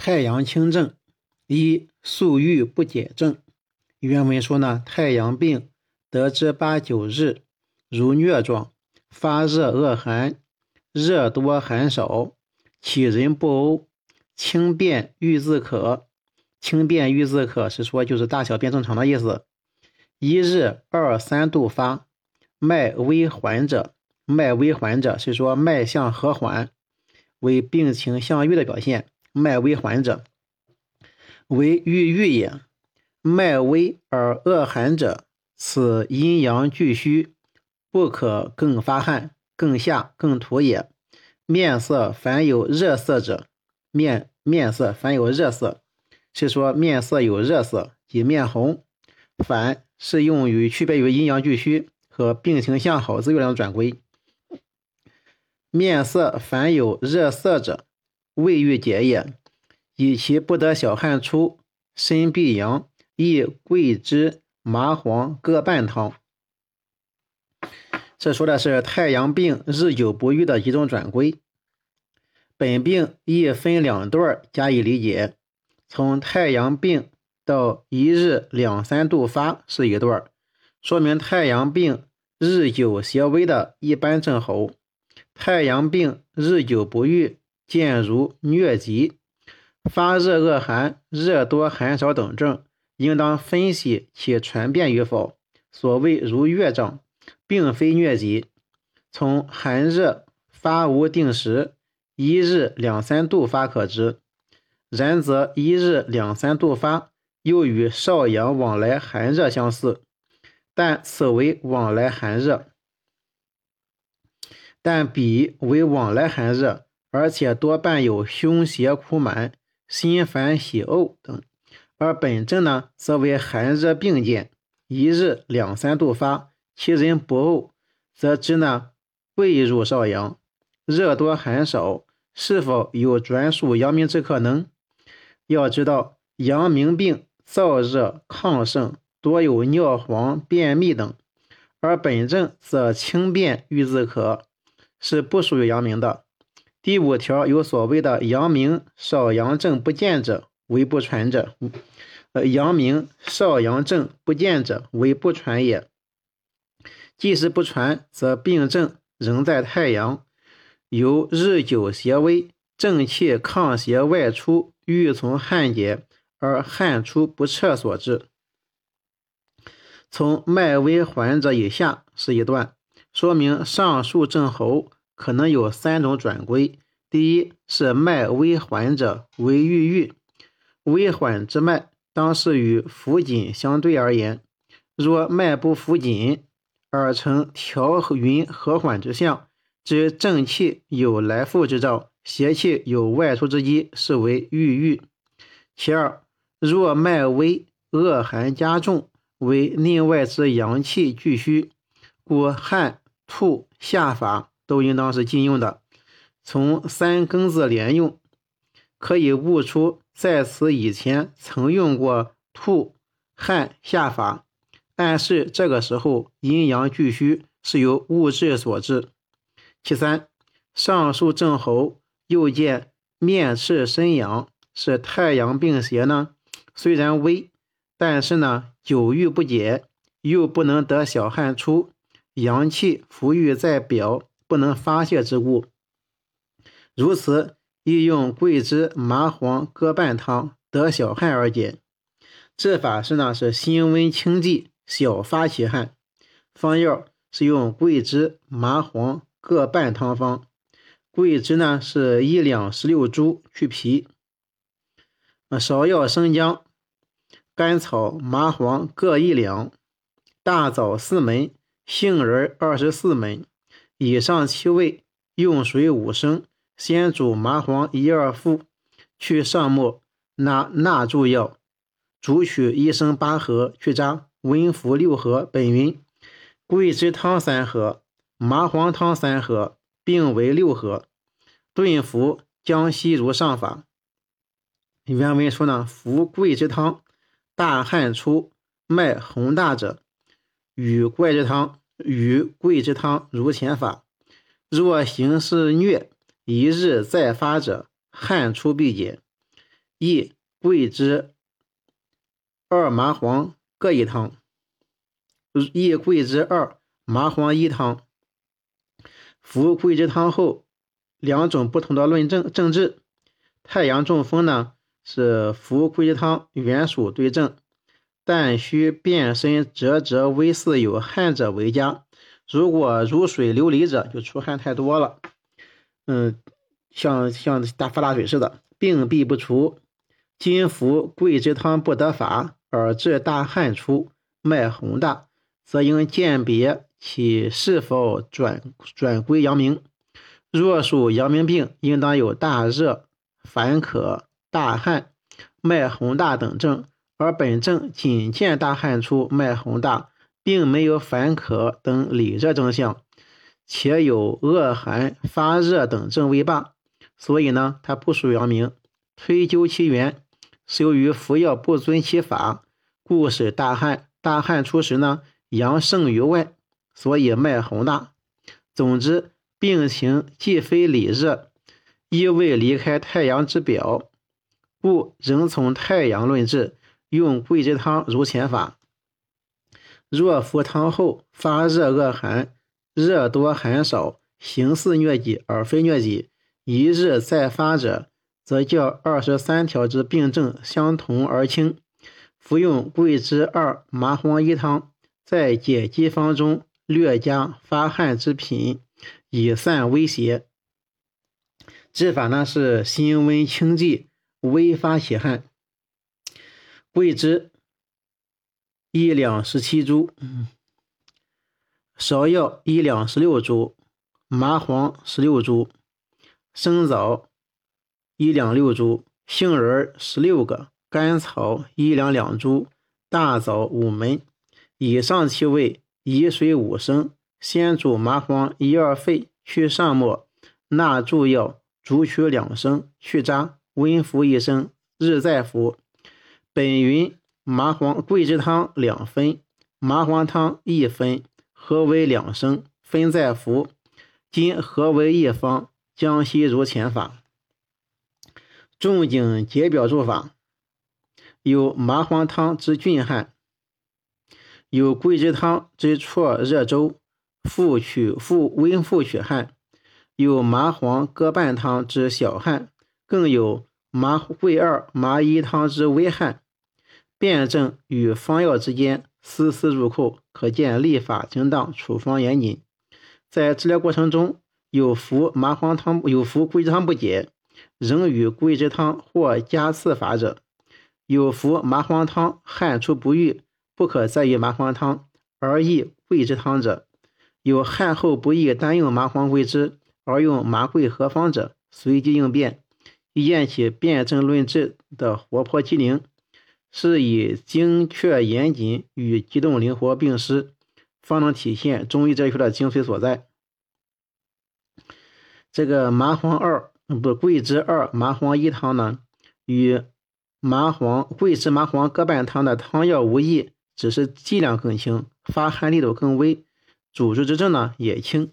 太阳清症一宿欲不解症。原文说呢，太阳病得之八九日，如疟状，发热恶寒，热多寒少，起人不呕，轻便欲自可。轻便欲自可是说就是大小便正常的意思。一日二三度发，脉微缓者，脉微缓者是说脉象和缓，为病情向愈的表现。脉微缓者，为郁郁也；脉微而恶寒者，此阴阳俱虚，不可更发汗、更下、更吐也。面色凡有热色者，面面色凡有热色，是说面色有热色，即面红。凡是用于区别于阴阳俱虚和病情向好自愈两转归。面色凡有热色者。胃郁结也，以其不得小汗出，身必阳，亦桂枝、麻黄各半汤。这说的是太阳病日久不愈的一种转归。本病亦分两段加以理解，从太阳病到一日两三度发是一段，说明太阳病日久邪微的一般症候；太阳病日久不愈。见如疟疾、发热恶寒、热多寒少等症，应当分析其传变与否。所谓如疟症，并非疟疾。从寒热发无定时，一日两三度发可知。然则一日两三度发，又与少阳往来寒热相似，但此为往来寒热，但彼为往来寒热。而且多伴有胸胁苦满、心烦喜呕等，而本症呢，则为寒热并见，一日两三度发，其人不呕，则知呢未入少阳，热多寒少，是否有转属阳明之可能？要知道，阳明病燥热亢盛，多有尿黄、便秘等，而本症则轻便欲自可，是不属于阳明的。第五条有所谓的阳明少阳症不见者为不传者，呃，阳明少阳症不见者为不传也。即使不传，则病症仍在太阳，由日久邪微，正气抗邪外出，欲从汗结而汗出不彻所致。从脉微缓者以下是一段，说明上述症候。可能有三种转归。第一是脉微缓者为郁郁，微缓之脉当是与浮紧相对而言。若脉不浮紧而呈调匀和缓之象，之正气有来复之兆，邪气有外出之机，是为郁郁。其二，若脉微恶寒加重，为内外之阳气俱虚，故汗吐下法。都应当是禁用的。从三更字连用，可以悟出在此以前曾用过吐、汗、下法，暗示这个时候阴阳俱虚，是由物质所致。其三，上述症候又见面赤身痒，是太阳病邪呢？虽然微，但是呢久郁不解，又不能得小汗出，阳气浮郁在表。不能发泄之物，如此宜用桂枝、麻黄各半汤，得小汗而解。治法是呢，是辛温清剂，小发其汗。方药是用桂枝、麻黄各半汤方。桂枝呢是一两十六株，去皮。芍药、生姜、甘草、麻黄各一两，大枣四枚，杏仁二十四枚。以上七味，用水五升，先煮麻黄一二副，去上末，拿纳诸药，煮取一升八合，去渣，温服六合。本云：桂枝汤三合，麻黄汤三合，并为六合。顿服，将息如上法。原文说呢，服桂枝汤，大汗出，脉洪大者，与桂枝汤。与桂枝汤如前法，若形势疟，一日再发者，汗出必解。一桂枝、二麻黄各一汤。一桂枝二麻黄一汤。服桂枝汤后，两种不同的论证政治。太阳中风呢，是服桂枝汤原属对症，但需遍身折折微似有汗者为佳。如果如水流漓者，就出汗太多了，嗯，像像大发大水似的，病必不除。今服桂枝汤不得法，而致大汗出，脉洪大，则应鉴别其是否转转归阳明。若属阳明病，应当有大热、烦渴、大汗、脉洪大等症，而本症仅见大汗出、脉洪大。并没有烦渴等里热征象，且有恶寒、发热等症未罢，所以呢，它不属阳明。推究其源，是由于服药不遵其法，故使大汗。大汗出时呢，阳盛于外，所以脉洪大。总之，病情既非里热，亦未离开太阳之表，故仍从太阳论治，用桂枝汤如前法。若服汤后发热恶寒，热多寒少，形似疟疾而非疟疾，一日再发者，则较二十三条之病症相同而轻。服用桂枝二麻黄一汤，在解肌方中略加发汗之品，以散威邪。治法呢是辛温清剂，微发血汗。桂枝。一两十七株，芍药一两十六株，麻黄十六株，生枣一两六株，杏仁十六个，甘草一两两株，大枣五枚。以上七味，以水五升，先煮麻黄一二沸，去上末，纳诸药，逐取两升，去渣，温服一升，日再服。本云。麻黄桂枝汤两分，麻黄汤一分，合为两升，分再服。今合为一方，将息如前法。仲景解表注法：有麻黄汤之峻汗，有桂枝汤之绰热粥，复取复温复取汗；有麻黄各半汤之小汗，更有麻桂二麻一汤之微汗。辩证与方药之间丝丝入扣，可见立法精当，处方严谨。在治疗过程中，有服麻黄汤、有服桂枝汤不解，仍与桂枝汤或加刺法者；有服麻黄汤汗出不愈，不可再与麻黄汤而益桂枝汤者；有汗后不易单用麻黄桂枝而用麻桂合方者，随机应变，以见其辩证论治的活泼机灵。是以精确严谨与机动灵活并施，方能体现中医哲学的精髓所在。这个麻黄二不桂枝二麻黄一汤呢，与麻黄桂枝麻黄各半汤的汤药无异，只是剂量更轻，发汗力度更微，主治之症呢也轻。